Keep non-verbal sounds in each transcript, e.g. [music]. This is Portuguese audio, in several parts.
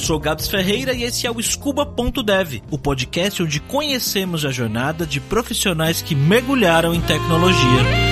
sou Gabs Ferreira e esse é o Scuba.dev, o podcast onde conhecemos a jornada de profissionais que mergulharam em tecnologia.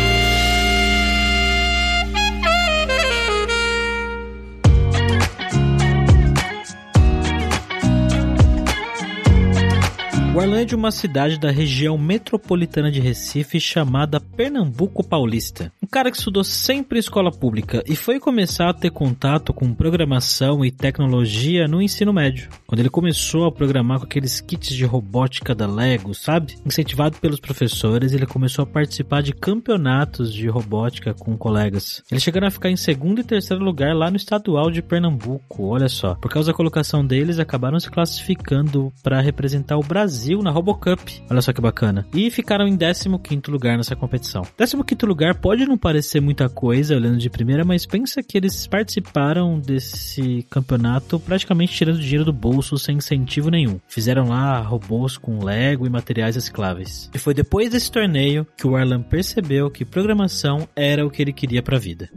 Guarulhos é uma cidade da região metropolitana de Recife chamada Pernambuco Paulista. Cara que estudou sempre em escola pública e foi começar a ter contato com programação e tecnologia no ensino médio. Quando ele começou a programar com aqueles kits de robótica da Lego, sabe? Incentivado pelos professores, ele começou a participar de campeonatos de robótica com colegas. Eles chegaram a ficar em segundo e terceiro lugar lá no estadual de Pernambuco, olha só. Por causa da colocação deles, acabaram se classificando para representar o Brasil na RoboCup. Olha só que bacana. E ficaram em 15º lugar nessa competição. 15º lugar pode não parecer muita coisa olhando de primeira, mas pensa que eles participaram desse campeonato praticamente tirando dinheiro do bolso sem incentivo nenhum. Fizeram lá robôs com Lego e materiais recicláveis. E foi depois desse torneio que o Arlan percebeu que programação era o que ele queria para a vida.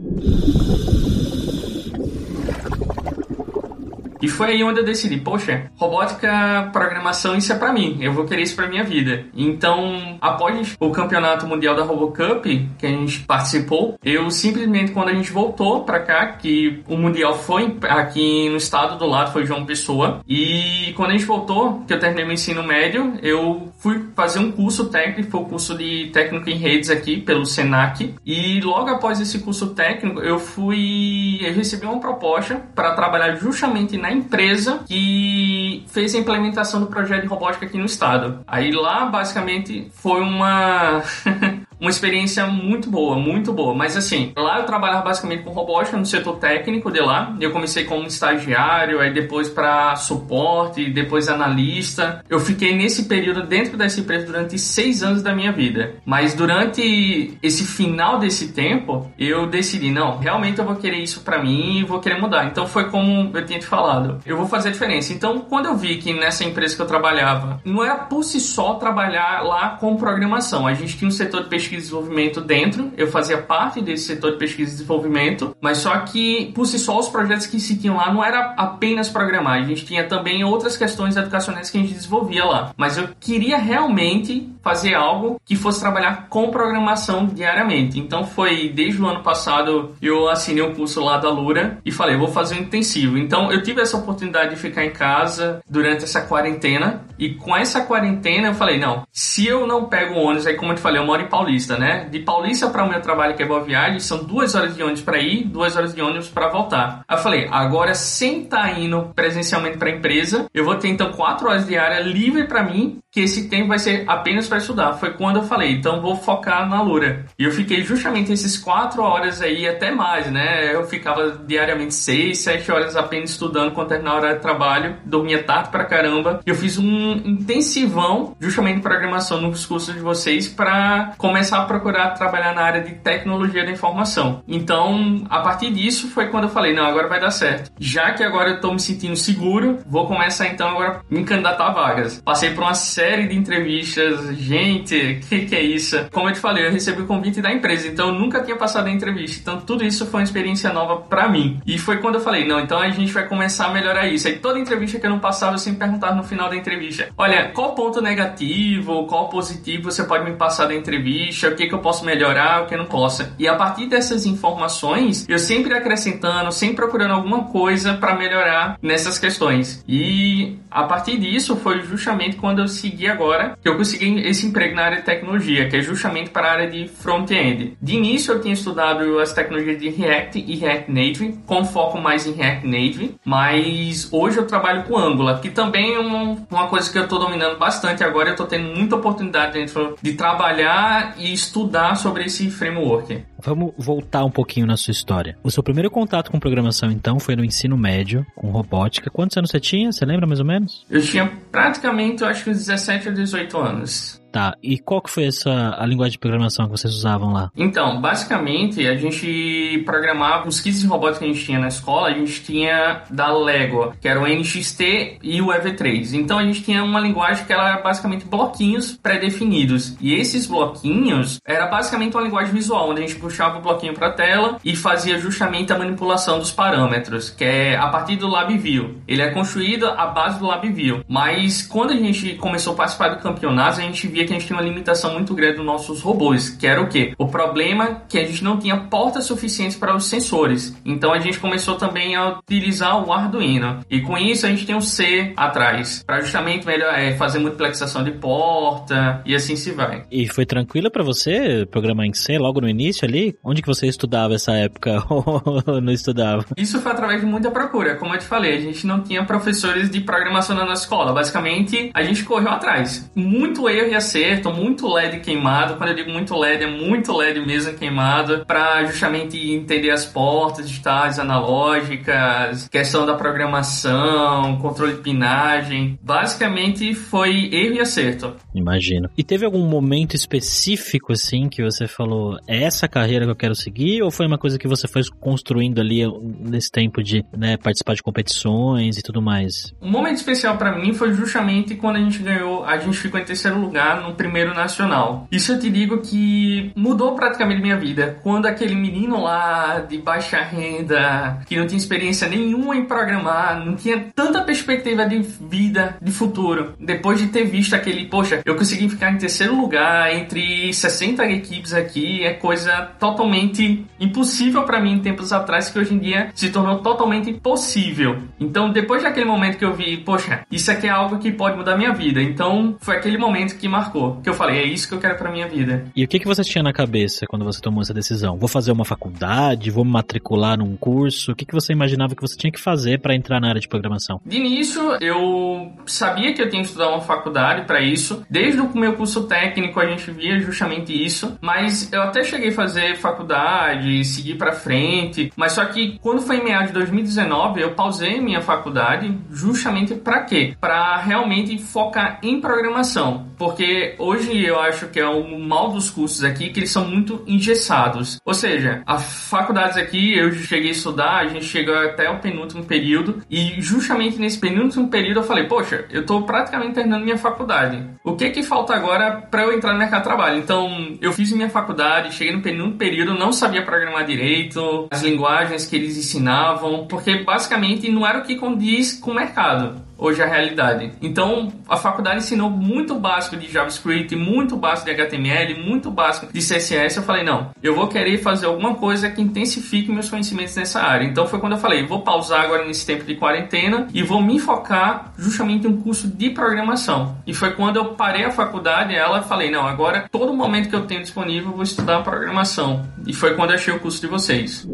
E foi aí onde eu decidi, poxa, robótica, programação, isso é para mim. Eu vou querer isso para minha vida. Então, após o campeonato mundial da RoboCup, que a gente participou, eu simplesmente quando a gente voltou para cá, que o mundial foi aqui no estado do lado, foi João Pessoa, e quando a gente voltou, que eu terminei meu ensino médio, eu fui fazer um curso técnico, foi o curso de técnico em redes aqui pelo Senac, e logo após esse curso técnico, eu fui eu recebi uma proposta para trabalhar justamente na empresa que fez a implementação do projeto de robótica aqui no estado. Aí lá, basicamente, foi uma. [laughs] uma experiência muito boa, muito boa. Mas assim, lá eu trabalhava basicamente com robótica no setor técnico de lá. Eu comecei como estagiário, aí depois para suporte, depois analista. Eu fiquei nesse período dentro dessa empresa durante seis anos da minha vida. Mas durante esse final desse tempo, eu decidi, não, realmente eu vou querer isso para mim e vou querer mudar. Então foi como eu tinha te falado, eu vou fazer a diferença. Então, quando eu vi que nessa empresa que eu trabalhava, não era por si só trabalhar lá com programação. A gente tinha um setor de pesquisa pesquisa e desenvolvimento dentro, eu fazia parte desse setor de pesquisa e desenvolvimento, mas só que por si só os projetos que se tinham lá não era apenas programar, a gente tinha também outras questões educacionais que a gente desenvolvia lá. Mas eu queria realmente fazer algo que fosse trabalhar com programação diariamente. Então foi desde o ano passado eu assinei um curso lá da Lura e falei, vou fazer um intensivo. Então eu tive essa oportunidade de ficar em casa durante essa quarentena e com essa quarentena eu falei, não, se eu não pego o ônibus, aí como eu te falei, eu moro em Paulista, Paulista, né? De Paulista para o meu trabalho, que é Boa Viagem, são duas horas de ônibus para ir, duas horas de ônibus para voltar. Aí eu falei, agora sem estar tá indo presencialmente para a empresa, eu vou ter então quatro horas diária livre para mim que esse tempo vai ser apenas para estudar. Foi quando eu falei, então vou focar na Lura. E eu fiquei justamente esses quatro horas aí, até mais, né? Eu ficava diariamente seis, sete horas apenas estudando quando terminava a hora de trabalho, dormia tarde pra caramba. Eu fiz um intensivão, justamente programação nos cursos de vocês, para começar a procurar trabalhar na área de tecnologia da informação. Então, a partir disso foi quando eu falei, não, agora vai dar certo. Já que agora eu tô me sentindo seguro, vou começar então agora me candidatar a vagas. Passei por uma série série de entrevistas. Gente, o que, que é isso? Como eu te falei, eu recebi o convite da empresa, então eu nunca tinha passado a entrevista. Então tudo isso foi uma experiência nova para mim. E foi quando eu falei, não, então a gente vai começar a melhorar isso. Aí toda entrevista que eu não passava, eu sempre perguntava no final da entrevista: olha, qual ponto negativo, qual positivo você pode me passar da entrevista? O que, que eu posso melhorar, o que eu não posso? E a partir dessas informações, eu sempre acrescentando, sempre procurando alguma coisa para melhorar nessas questões. E a partir disso foi justamente quando eu segui consegui agora, que eu consegui esse emprego na área de tecnologia, que é justamente para a área de front-end. De início eu tinha estudado as tecnologias de React e React Native, com foco mais em React Native, mas hoje eu trabalho com Angular, que também é um, uma coisa que eu estou dominando bastante agora, eu estou tendo muita oportunidade dentro de trabalhar e estudar sobre esse framework. Vamos voltar um pouquinho na sua história. O seu primeiro contato com programação, então, foi no ensino médio, com robótica. Quantos anos você tinha? Você lembra mais ou menos? Eu tinha praticamente, eu acho que 17 ou 18 anos. Tá, e qual que foi essa a linguagem de programação que vocês usavam lá? Então, basicamente, a gente programava os kits de robótica que a gente tinha na escola, a gente tinha da Lego, que era o NXT e o EV3. Então a gente tinha uma linguagem que era basicamente bloquinhos pré-definidos. E esses bloquinhos era basicamente uma linguagem visual, onde a gente puxava o bloquinho para a tela e fazia justamente a manipulação dos parâmetros, que é a partir do LabVIEW. Ele é construído à base do LabVIEW. Mas quando a gente começou a participar do campeonato, a gente via que a gente tinha uma limitação muito grande dos nossos robôs, que era o quê? O problema é que a gente não tinha portas suficientes para os sensores. Então a gente começou também a utilizar o Arduino. E com isso a gente tem o C atrás, para justamente melhor, é, fazer multiplexação de porta e assim se vai. E foi tranquilo para você programar em C logo no início ali? Onde que você estudava essa época [laughs] ou não estudava? Isso foi através de muita procura. Como eu te falei, a gente não tinha professores de programação na nossa escola. Basicamente, a gente correu atrás. Muito erro e acerto, muito LED queimado. Quando eu digo muito LED, é muito LED mesmo queimado, para justamente entender as portas digitais, analógicas, questão da programação, controle de pinagem. Basicamente, foi erro e acerto. Imagino. E teve algum momento específico, assim, que você falou, é essa carreira que eu quero seguir? Ou foi uma coisa que você foi construindo ali nesse tempo de né, participar de competições e tudo mais? Um momento especial para mim foi justamente quando a gente ganhou, a gente ficou em terceiro lugar no primeiro nacional. Isso eu te digo que mudou praticamente minha vida. Quando aquele menino lá de baixa renda, que não tinha experiência nenhuma em programar, não tinha tanta perspectiva de vida, de futuro, depois de ter visto aquele, poxa, eu consegui ficar em terceiro lugar entre 60 equipes aqui, é coisa totalmente impossível para mim em tempos atrás que hoje em dia se tornou totalmente possível. Então, depois daquele momento que eu vi, poxa, isso aqui é algo que pode mudar minha vida. Então, foi aquele momento que marcou, que eu falei, é isso que eu quero para minha vida. E o que que você tinha na cabeça quando você tomou essa decisão? Vou fazer uma faculdade, vou me matricular num curso? O que que você imaginava que você tinha que fazer para entrar na área de programação? De início, eu sabia que eu tinha que estudar uma faculdade para isso. Desde o meu curso técnico a gente via justamente isso, mas eu até cheguei a fazer faculdade, seguir para frente, mas só que quando foi em meados de 2019, eu pausei minha faculdade justamente para quê? Para realmente focar em programação, porque hoje eu acho que é o mal dos cursos aqui que eles são muito engessados. Ou seja, as faculdades aqui eu cheguei a estudar, a gente chegou até o penúltimo período e justamente nesse penúltimo período eu falei, poxa, eu tô praticamente terminando minha faculdade. O que que falta agora para eu entrar no mercado de trabalho? Então, eu fiz minha faculdade, cheguei no penúltimo período, não sabia programar direito, as linguagens que eles ensinavam, porque basicamente não era o que condiz com o mercado hoje a realidade. Então, a faculdade ensinou muito básico de JavaScript, muito básico de HTML, muito básico de CSS. Eu falei, não, eu vou querer fazer alguma coisa que intensifique meus conhecimentos nessa área. Então, foi quando eu falei, vou pausar agora nesse tempo de quarentena e vou me focar justamente em um curso de programação. E foi quando eu parei a faculdade, ela falei, não, agora todo momento que eu tenho disponível eu vou estudar programação. E foi quando eu achei o curso de vocês.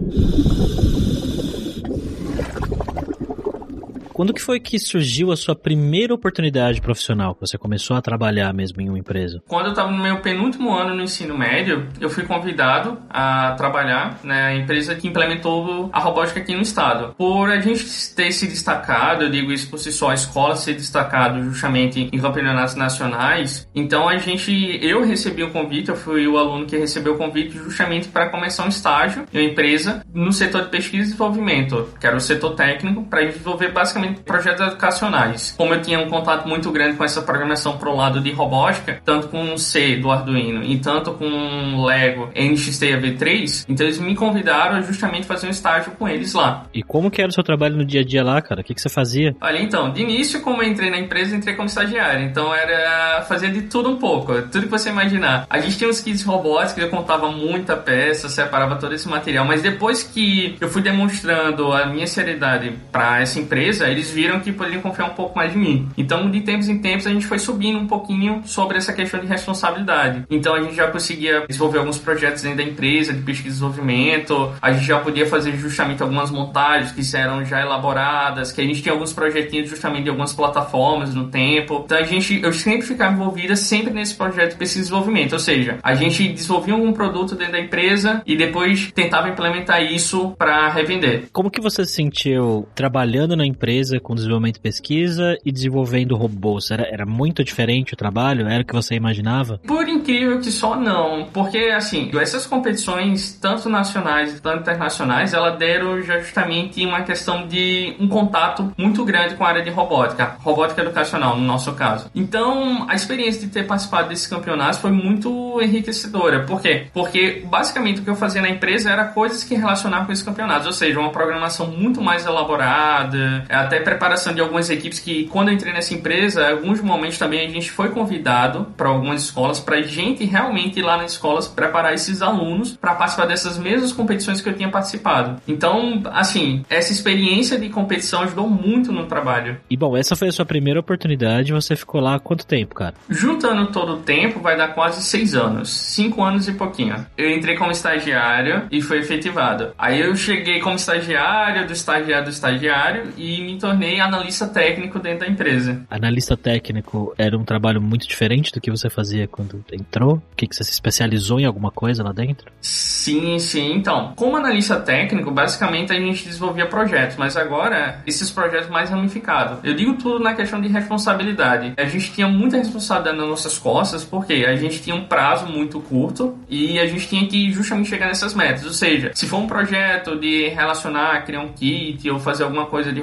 Quando que foi que surgiu a sua primeira oportunidade profissional? Que você começou a trabalhar mesmo em uma empresa? Quando eu estava no meu penúltimo ano no ensino médio, eu fui convidado a trabalhar na empresa que implementou a robótica aqui no estado. Por a gente ter se destacado, eu digo isso por si só, a escola ser destacado justamente em campeonatos nacionais, então a gente, eu recebi o convite, eu fui o aluno que recebeu o convite justamente para começar um estágio em uma empresa no setor de pesquisa e desenvolvimento, que era o setor técnico, para desenvolver basicamente projetos educacionais. Como eu tinha um contato muito grande com essa programação pro lado de robótica, tanto com o C do Arduino e tanto com Lego NXT V3, então eles me convidaram a justamente fazer um estágio com eles lá. E como que era o seu trabalho no dia a dia lá, cara? O que, que você fazia? Olha, então, de início, como eu entrei na empresa, entrei como estagiário. Então era fazer de tudo um pouco, tudo que você imaginar. A gente tinha uns kits robóticos, eu contava muita peça, separava todo esse material, mas depois que eu fui demonstrando a minha seriedade para essa empresa, eles viram que poderiam confiar um pouco mais em mim. Então, de tempos em tempos, a gente foi subindo um pouquinho sobre essa questão de responsabilidade. Então, a gente já conseguia desenvolver alguns projetos dentro da empresa de pesquisa e desenvolvimento, a gente já podia fazer justamente algumas montagens que eram já elaboradas, que a gente tinha alguns projetinhos justamente de algumas plataformas no tempo. Então, a gente, eu sempre ficava envolvida sempre nesse projeto de pesquisa e desenvolvimento, ou seja, a gente desenvolvia algum produto dentro da empresa e depois tentava implementar isso para revender. Como que você se sentiu trabalhando na empresa empresa com desenvolvimento e pesquisa e desenvolvendo robôs? Era, era muito diferente o trabalho? Era o que você imaginava? Por incrível que só não, porque assim, essas competições, tanto nacionais quanto internacionais, ela deram justamente uma questão de um contato muito grande com a área de robótica, robótica educacional no nosso caso. Então, a experiência de ter participado desses campeonatos foi muito enriquecedora. Por quê? Porque basicamente o que eu fazia na empresa era coisas que relacionavam com esses campeonatos, ou seja, uma programação muito mais elaborada, até preparação de algumas equipes que quando eu entrei nessa empresa, em alguns momentos também a gente foi convidado para algumas escolas para gente realmente ir lá nas escolas preparar esses alunos para participar dessas mesmas competições que eu tinha participado. Então, assim, essa experiência de competição ajudou muito no trabalho. E bom, essa foi a sua primeira oportunidade, você ficou lá há quanto tempo, cara? Juntando todo o tempo, vai dar quase seis anos. Cinco anos e pouquinho. Eu entrei como estagiário e foi efetivado. Aí eu cheguei como estagiário, do estagiário do estagiário e me tornei analista técnico dentro da empresa. Analista técnico era um trabalho muito diferente do que você fazia quando entrou? O que, que você se especializou em alguma coisa lá dentro? Sim, sim. Então, como analista técnico, basicamente a gente desenvolvia projetos, mas agora esses projetos mais ramificados. Eu digo tudo na questão de responsabilidade. A gente tinha muita responsabilidade nas nossas costas, porque a gente tinha um prazo muito curto e a gente tinha que justamente chegar nessas metas. Ou seja, se for um projeto de relacionar, criar um kit ou fazer alguma coisa de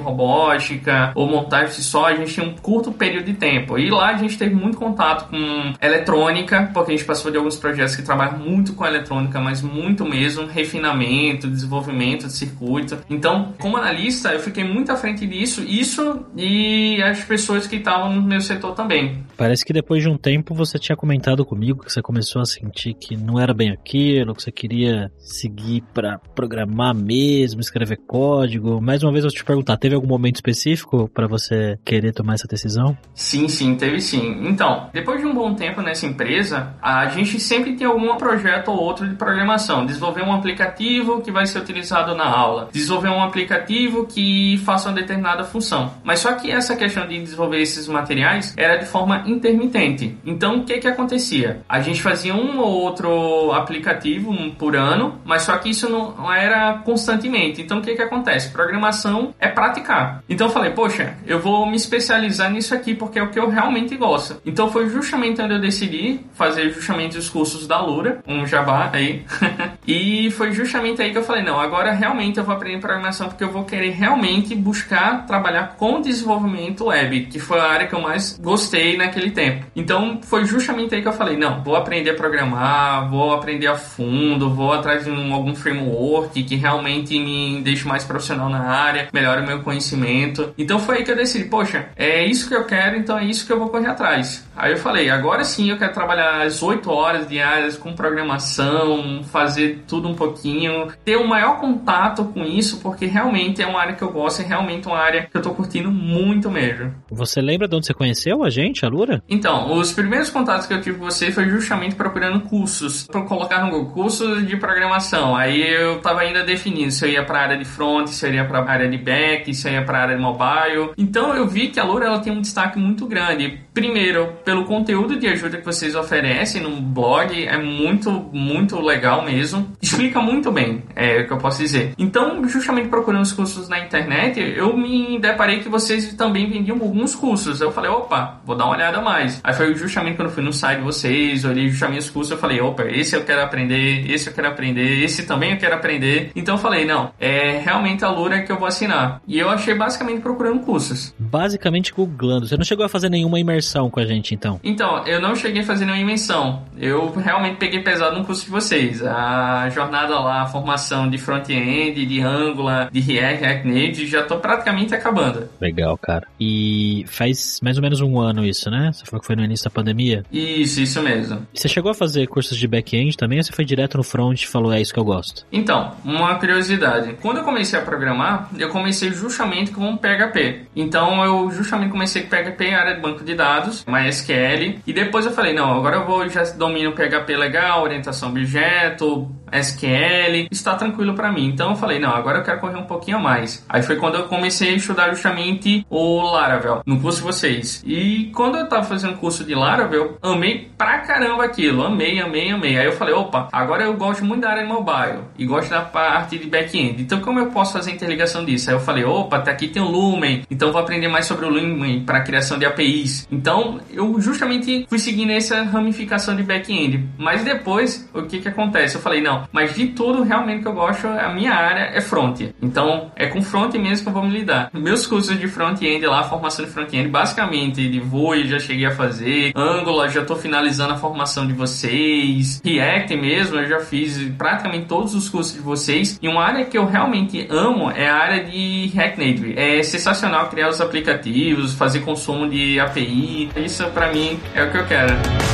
ou montagem de só, a gente tinha um curto período de tempo. E lá a gente teve muito contato com eletrônica, porque a gente passou de alguns projetos que trabalham muito com eletrônica, mas muito mesmo, refinamento, desenvolvimento de circuito. Então, como analista, eu fiquei muito à frente disso, isso e as pessoas que estavam no meu setor também. Parece que depois de um tempo você tinha comentado comigo que você começou a sentir que não era bem aquilo, que você queria seguir para programar mesmo, escrever código. Mais uma vez eu te perguntar, teve algum momento específico para você querer tomar essa decisão? Sim, sim, teve sim. Então, depois de um bom tempo nessa empresa, a gente sempre tem algum projeto ou outro de programação. Desenvolver um aplicativo que vai ser utilizado na aula. Desenvolver um aplicativo que faça uma determinada função. Mas só que essa questão de desenvolver esses materiais era de forma intermitente. Então, o que que acontecia? A gente fazia um ou outro aplicativo por ano, mas só que isso não era constantemente. Então, o que que acontece? Programação é praticar. Então, eu falei, poxa, eu vou me especializar nisso aqui porque é o que eu realmente gosto. Então, foi justamente onde eu decidi fazer justamente os cursos da Lura, um jabá aí. [laughs] e foi justamente aí que eu falei, não, agora realmente eu vou aprender programação porque eu vou querer realmente buscar trabalhar com desenvolvimento web, que foi a área que eu mais gostei naquele tempo. Então foi justamente aí que eu falei, não, vou aprender a programar, vou aprender a fundo, vou atrás de um, algum framework que realmente me deixe mais profissional na área, melhore o meu conhecimento. Então foi aí que eu decidi, poxa, é isso que eu quero, então é isso que eu vou correr atrás. Aí eu falei, agora sim eu quero trabalhar as 8 horas diárias com programação, fazer tudo um pouquinho, ter um maior contato com isso, porque realmente é uma área que eu gosto, é realmente uma área que eu tô curtindo muito mesmo. Você lembra de onde você conheceu a gente, a Lura? Então, os primeiros contatos que eu tive com você foi justamente procurando cursos, para colocar no Google, cursos de programação. Aí eu tava ainda definindo se eu ia para a área de front, se eu ia para a área de back, se eu ia para área de mobile. Então eu vi que a Lura ela tem um destaque muito grande. Primeiro, pelo conteúdo de ajuda que vocês oferecem no blog, é muito, muito legal mesmo. Explica muito bem, é o que eu posso dizer. Então, justamente procurando os cursos na internet, eu me deparei que vocês também vendiam alguns cursos. Eu falei, opa, vou dar uma olhada mais. Aí foi justamente quando eu fui no site de vocês, olhei justamente os cursos, eu falei, opa, esse eu quero aprender, esse eu quero aprender, esse também eu quero aprender. Então eu falei, não, é realmente a Lura que eu vou assinar. E eu achei basicamente procurando cursos. Basicamente googlando. Você não chegou a fazer nenhuma imersão com a gente, então? Então, eu não cheguei a fazer nenhuma imersão. Eu realmente peguei pesado no curso de vocês. A jornada lá, a formação de front-end, de Angular, de React, React Native, já tô praticamente acabando. Legal, cara. E faz mais ou menos um ano isso, né? Você falou que foi no início da pandemia. Isso, isso mesmo. E você chegou a fazer cursos de back-end também ou você foi direto no front e falou, é isso que eu gosto? Então, uma curiosidade. Quando eu comecei a programar, eu comecei justamente com PHP. Então, eu justamente comecei com PHP, área de banco de dados, MySQL, e depois eu falei, não, agora eu vou, já domino PHP legal, orientação objeto, SQL, está tranquilo para mim. Então eu falei, não, agora eu quero correr um pouquinho mais. Aí foi quando eu comecei a estudar justamente o Laravel no curso de vocês. E quando eu tava fazendo curso de Laravel, amei pra caramba aquilo, amei, amei, amei. Aí eu falei, opa, agora eu gosto muito da área de mobile e gosto da parte de back-end. Então como eu posso fazer interligação disso? Aí eu falei, opa, até aqui tem o Lumen, então vou aprender mais sobre o Lumen para criação de APIs. Então eu justamente fui seguindo essa ramificação de back-end. Mas depois, o que que acontece? Eu falei, não, mas de tudo realmente que eu gosto, a minha área é front. Então é com front mesmo que eu vou me lidar. Meus cursos de front-end lá, formação de front-end, basicamente de Vue já cheguei a fazer, Angular já estou finalizando a formação de vocês, React mesmo, eu já fiz praticamente todos os cursos de vocês. E uma área que eu realmente amo é a área de React Native. É sensacional criar os aplicativos, fazer consumo de API. Isso para mim é o que eu quero.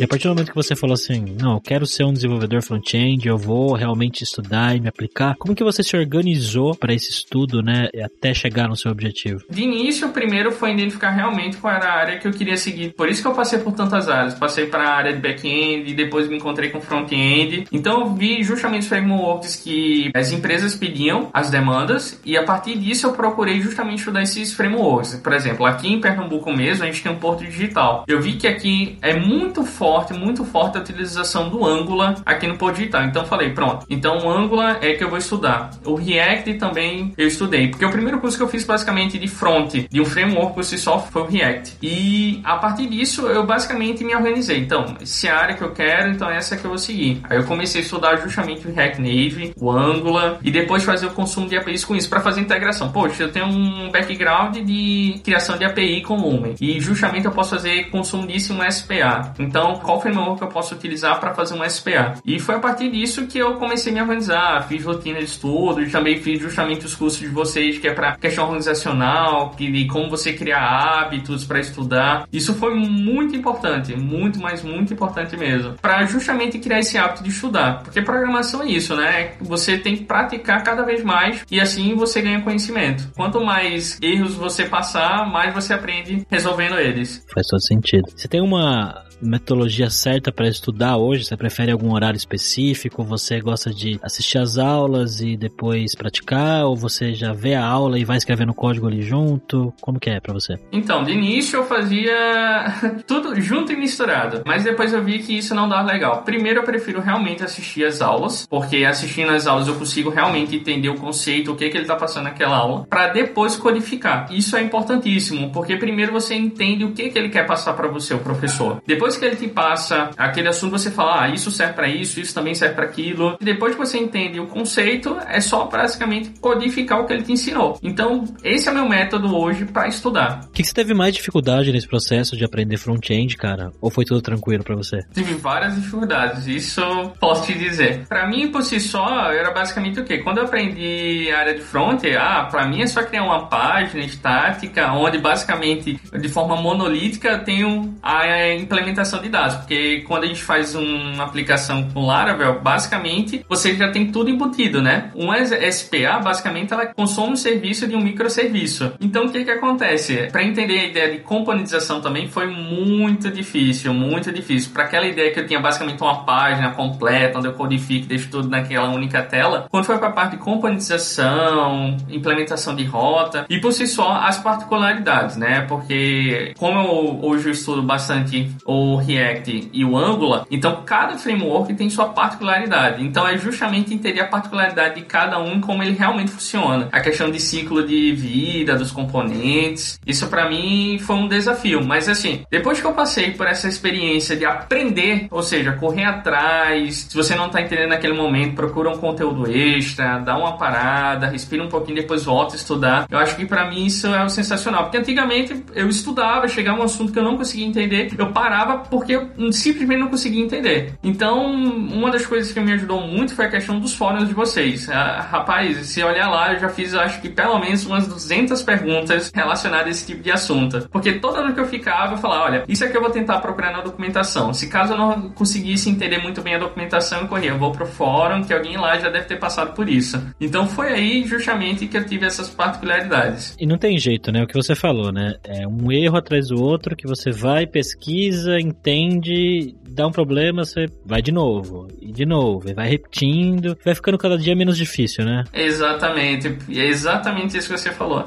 E a partir do momento que você falou assim, não, eu quero ser um desenvolvedor front-end, eu vou realmente estudar e me aplicar, como que você se organizou para esse estudo, né, até chegar no seu objetivo? De início, o primeiro foi identificar realmente qual era a área que eu queria seguir. Por isso que eu passei por tantas áreas. Passei para a área de back-end, depois me encontrei com front-end. Então, eu vi justamente os frameworks que as empresas pediam, as demandas, e a partir disso eu procurei justamente estudar esses frameworks. Por exemplo, aqui em Pernambuco mesmo, a gente tem um porto digital. Eu vi que aqui é muito forte forte, muito forte a utilização do Angular aqui no Pod Digital. Então falei, pronto. Então o Angular é que eu vou estudar. O React também eu estudei, porque o primeiro curso que eu fiz basicamente de front, de um framework por si só, foi o React. E a partir disso eu basicamente me organizei. Então, se é a área que eu quero, então essa é que eu vou seguir. Aí eu comecei a estudar justamente o React Native, o Angular e depois fazer o consumo de APIs com isso para fazer integração. Poxa, eu tenho um background de criação de API com Lumen e justamente eu posso fazer consumo disso em um SPA. Então, qual framework eu posso utilizar para fazer um SPA. E foi a partir disso que eu comecei a me organizar, fiz rotina de estudo, e também fiz justamente os cursos de vocês, que é para questão organizacional, que, de como você criar hábitos para estudar. Isso foi muito importante, muito, mas muito importante mesmo, para justamente criar esse hábito de estudar. Porque programação é isso, né? Você tem que praticar cada vez mais e assim você ganha conhecimento. Quanto mais erros você passar, mais você aprende resolvendo eles. Faz todo sentido. Você tem uma metodologia certa para estudar hoje? Você prefere algum horário específico? Você gosta de assistir as aulas e depois praticar? Ou você já vê a aula e vai escrevendo código ali junto? Como que é para você? Então, de início eu fazia [laughs] tudo junto e misturado, mas depois eu vi que isso não dá legal. Primeiro eu prefiro realmente assistir as aulas, porque assistindo as aulas eu consigo realmente entender o conceito, o que, que ele está passando naquela aula, para depois codificar. Isso é importantíssimo, porque primeiro você entende o que, que ele quer passar para você, o professor. Depois depois que ele te passa aquele assunto, você fala, ah, isso serve para isso, isso também serve para aquilo. E depois que você entende o conceito, é só basicamente codificar o que ele te ensinou. Então, esse é o meu método hoje para estudar. O que, que você teve mais dificuldade nesse processo de aprender front-end, cara? Ou foi tudo tranquilo para você? Tive várias dificuldades, isso posso te dizer. Para mim, por si só, era basicamente o quê? Quando eu aprendi a área de front, ah, para mim é só criar uma página estática, onde basicamente, de forma monolítica, eu tenho a implementação de dados, porque quando a gente faz uma aplicação com Laravel, basicamente você já tem tudo embutido, né? Um SPA, basicamente, ela consome o serviço de um microserviço. Então, o que que acontece? Para entender a ideia de componentização também foi muito difícil, muito difícil. Para aquela ideia que eu tinha basicamente uma página completa, onde eu codifico, deixo tudo naquela única tela, quando foi para a parte de componentização, implementação de rota e por si só as particularidades, né? Porque como eu, hoje eu estudo bastante o o React e o Angular, então cada framework tem sua particularidade. Então é justamente entender a particularidade de cada um e como ele realmente funciona. A questão de ciclo de vida dos componentes, isso para mim foi um desafio. Mas assim, depois que eu passei por essa experiência de aprender, ou seja, correr atrás, se você não tá entendendo naquele momento, procura um conteúdo extra, dá uma parada, respira um pouquinho, depois volta a estudar. Eu acho que para mim isso é sensacional, porque antigamente eu estudava, chegava um assunto que eu não conseguia entender, eu parava porque eu simplesmente não conseguia entender. Então, uma das coisas que me ajudou muito foi a questão dos fóruns de vocês. Ah, rapaz, se olhar lá, eu já fiz, acho que pelo menos umas 200 perguntas relacionadas a esse tipo de assunto. Porque toda vez que eu ficava, eu falava, olha, isso aqui eu vou tentar procurar na documentação. Se caso eu não conseguisse entender muito bem a documentação, eu corria, eu vou pro fórum, que alguém lá já deve ter passado por isso. Então foi aí justamente que eu tive essas particularidades. E não tem jeito, né? O que você falou, né? É um erro atrás do outro que você vai, pesquisa, entende, dá um problema, você vai de novo, e de novo, e vai repetindo, vai ficando cada dia menos difícil, né? Exatamente, e é exatamente isso que você falou.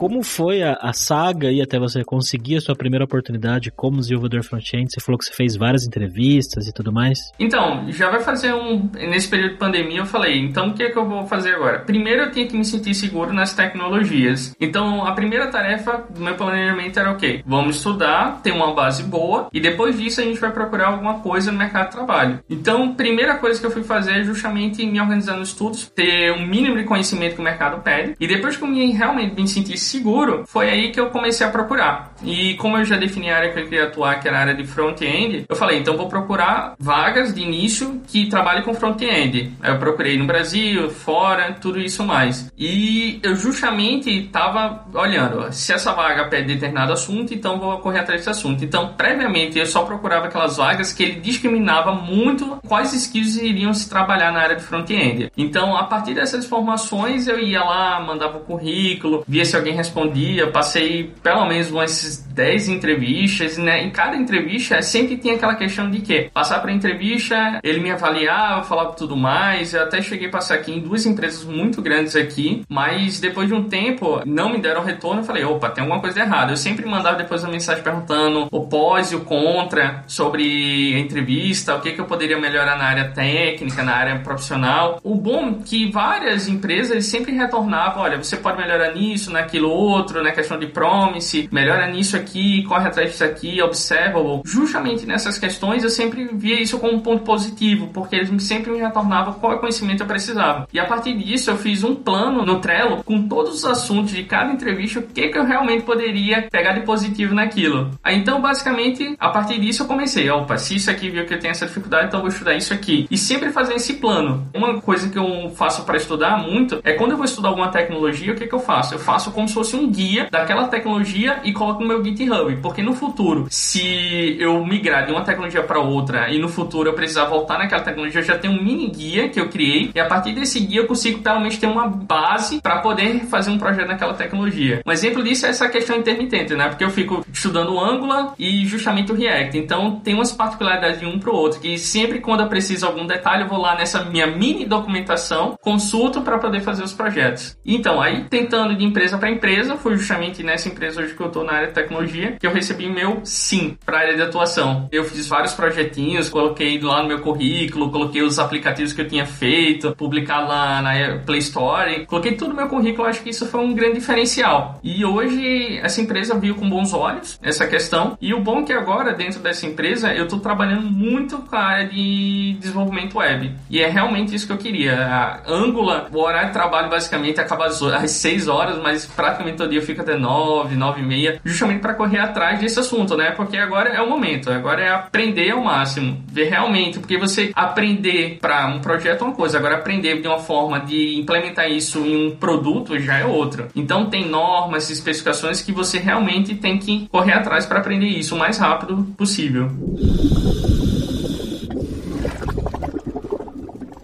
Como foi a, a saga aí até você conseguir a sua primeira oportunidade como desenvolvedor front-end? Você falou que você fez várias entrevistas e tudo mais. Então, já vai fazer um. Nesse período de pandemia, eu falei, então o que é que eu vou fazer agora? Primeiro, eu tinha que me sentir seguro nas tecnologias. Então, a primeira tarefa do meu planejamento era o quê? Vamos estudar, ter uma base boa e depois disso a gente vai procurar alguma coisa no mercado de trabalho. Então, primeira coisa que eu fui fazer é justamente me organizar nos estudos, ter um mínimo de conhecimento que o mercado pede e depois que eu me, realmente me sentisse seguro, foi aí que eu comecei a procurar. E como eu já defini a área que eu queria atuar, que era a área de front-end, eu falei, então vou procurar vagas de início que trabalhem com front-end. Eu procurei no Brasil, fora, tudo isso mais. E eu justamente estava olhando, se essa vaga pede determinado assunto, então vou correr atrás desse assunto. Então, previamente, eu só procurava aquelas vagas que ele discriminava muito quais skills iriam se trabalhar na área de front-end. Então, a partir dessas informações, eu ia lá, mandava o currículo, via se alguém respondia, passei pelo menos umas 10 entrevistas, né? Em cada entrevista sempre tinha aquela questão de que passar para entrevista, ele me avaliava, falava tudo mais. Eu até cheguei a passar aqui em duas empresas muito grandes aqui, mas depois de um tempo não me deram retorno. Eu falei, opa, tem alguma coisa errada. Eu sempre mandava depois uma mensagem perguntando o pós e o contra sobre a entrevista, o que, que eu poderia melhorar na área técnica, na área profissional. O bom é que várias empresas sempre retornavam, olha, você pode melhorar nisso, naquilo outro, né? Questão de promise, melhora nisso aqui, corre atrás disso aqui, observable. Justamente nessas questões eu sempre via isso como um ponto positivo, porque eles sempre me retornavam qual conhecimento eu precisava. E a partir disso eu fiz um plano no Trello com todos os assuntos de cada entrevista, o que, que eu realmente poderia pegar de positivo naquilo. Aí então, basicamente, a partir disso eu comecei, opa, se isso aqui viu que eu tenho essa dificuldade, então eu vou estudar isso aqui. E sempre fazer esse plano. Uma coisa que eu faço para estudar muito é quando eu vou estudar alguma tecnologia, o que, que eu faço? Eu faço como se fosse um guia daquela tecnologia e coloco no meu GitHub. Porque no futuro, se eu migrar de uma tecnologia para outra e no futuro eu precisar voltar naquela tecnologia, eu já tenho um mini guia que eu criei e a partir desse guia eu consigo menos ter uma base para poder fazer um projeto naquela tecnologia. Um exemplo disso é essa questão intermitente, né? Porque eu fico estudando o Angular e justamente o React. Então tem umas particularidades de um para o outro que sempre quando eu preciso algum detalhe eu vou lá nessa minha mini documentação, consulto para poder fazer os projetos. Então aí tentando de empresa para empresa empresa, foi justamente nessa empresa hoje que eu estou na área de tecnologia, que eu recebi meu sim para a área de atuação. Eu fiz vários projetinhos, coloquei lá no meu currículo, coloquei os aplicativos que eu tinha feito, publicado lá na Play Store, coloquei tudo no meu currículo, acho que isso foi um grande diferencial. E hoje essa empresa viu com bons olhos essa questão, e o bom é que agora dentro dessa empresa eu estou trabalhando muito com a área de desenvolvimento web. E é realmente isso que eu queria. A Angular, o horário de trabalho basicamente acaba às 6 horas, mas praticamente praticamente todo dia eu fico até 9, 9 e meia, justamente para correr atrás desse assunto, né? Porque agora é o momento, agora é aprender ao máximo, ver realmente, porque você aprender para um projeto é uma coisa, agora aprender de uma forma de implementar isso em um produto já é outra. Então tem normas, especificações que você realmente tem que correr atrás para aprender isso o mais rápido possível.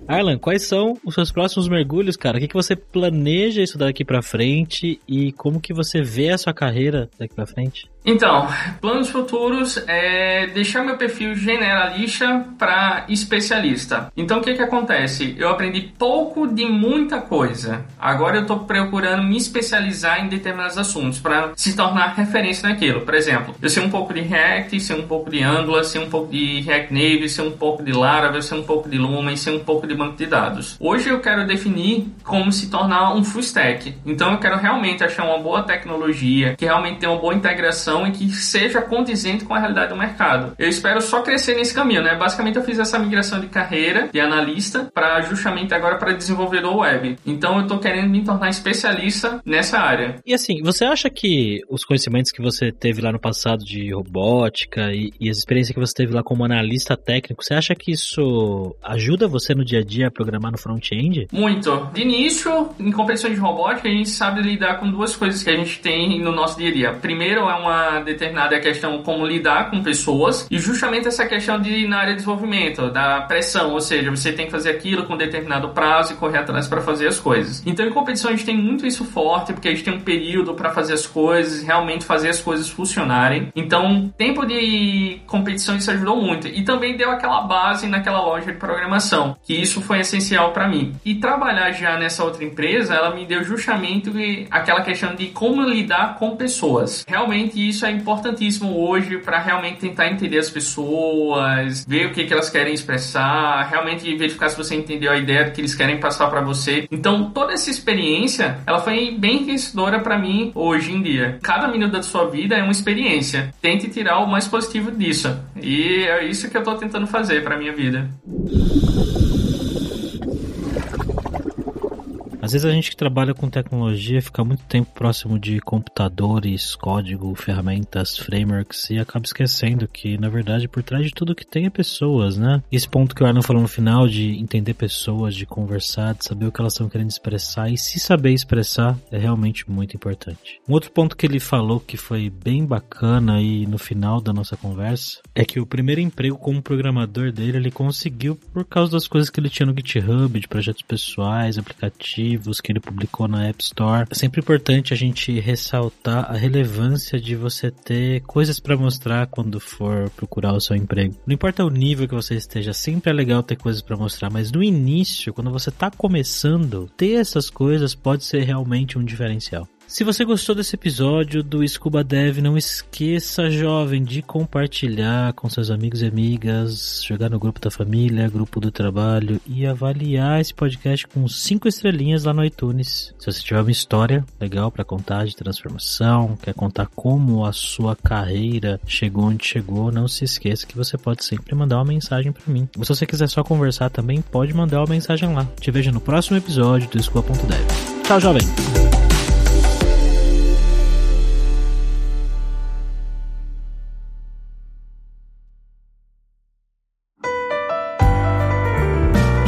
Arlan, quais são os seus próximos mergulhos, cara? O que, que você planeja isso daqui para frente e como que você vê a sua carreira daqui para frente? Então, planos futuros é deixar meu perfil generalista para especialista. Então, o que que acontece? Eu aprendi pouco de muita coisa. Agora eu estou procurando me especializar em determinados assuntos para se tornar referência naquilo. Por exemplo, eu sei um pouco de React, sei um pouco de Angular, sei um pouco de React Native, sei um pouco de Laravel, sei um pouco de Lumen, sei um pouco de banco de dados. Hoje eu quero definir como se tornar um full stack. Então, eu quero realmente achar uma boa tecnologia que realmente tenha uma boa integração programação e que seja condizente com a realidade do mercado. Eu espero só crescer nesse caminho, né? Basicamente eu fiz essa migração de carreira de analista para justamente agora para desenvolvedor web. Então eu estou querendo me tornar especialista nessa área. E assim, você acha que os conhecimentos que você teve lá no passado de robótica e, e as experiências que você teve lá como analista técnico, você acha que isso ajuda você no dia a dia a programar no front-end? Muito. De início, em competições de robótica, a gente sabe lidar com duas coisas que a gente tem no nosso dia a dia. Primeiro é uma determinada questão como lidar com pessoas e justamente essa questão de na área de desenvolvimento, da pressão, ou seja, você tem que fazer aquilo com determinado prazo e correr atrás para fazer as coisas. Então, em competição a gente tem muito isso forte, porque a gente tem um período para fazer as coisas, realmente fazer as coisas funcionarem. Então, tempo de competição isso ajudou muito e também deu aquela base naquela loja de programação, que isso foi essencial para mim. E trabalhar já nessa outra empresa, ela me deu justamente aquela questão de como lidar com pessoas. Realmente isso é importantíssimo hoje para realmente tentar entender as pessoas, ver o que, que elas querem expressar, realmente verificar se você entendeu a ideia que eles querem passar para você. Então, toda essa experiência, ela foi bem enriquecedora para mim hoje em dia. Cada minuto da sua vida é uma experiência. Tente tirar o mais positivo disso. E é isso que eu tô tentando fazer para minha vida. Às vezes a gente que trabalha com tecnologia fica muito tempo próximo de computadores, código, ferramentas, frameworks e acaba esquecendo que, na verdade, por trás de tudo que tem é pessoas, né? Esse ponto que o Arno falou no final de entender pessoas, de conversar, de saber o que elas estão querendo expressar e se saber expressar é realmente muito importante. Um outro ponto que ele falou que foi bem bacana e no final da nossa conversa é que o primeiro emprego como programador dele ele conseguiu por causa das coisas que ele tinha no GitHub, de projetos pessoais, aplicativos aplicativos que ele publicou na App Store. É sempre importante a gente ressaltar a relevância de você ter coisas para mostrar quando for procurar o seu emprego. Não importa o nível que você esteja, sempre é legal ter coisas para mostrar, mas no início, quando você está começando, ter essas coisas pode ser realmente um diferencial. Se você gostou desse episódio do Scuba Dev, não esqueça, jovem, de compartilhar com seus amigos e amigas, jogar no grupo da família, grupo do trabalho e avaliar esse podcast com cinco estrelinhas lá no iTunes. Se você tiver uma história legal para contar de transformação, quer contar como a sua carreira chegou onde chegou, não se esqueça que você pode sempre mandar uma mensagem para mim. se você quiser só conversar também, pode mandar uma mensagem lá. Te vejo no próximo episódio do Scuba.dev. Tchau, jovem!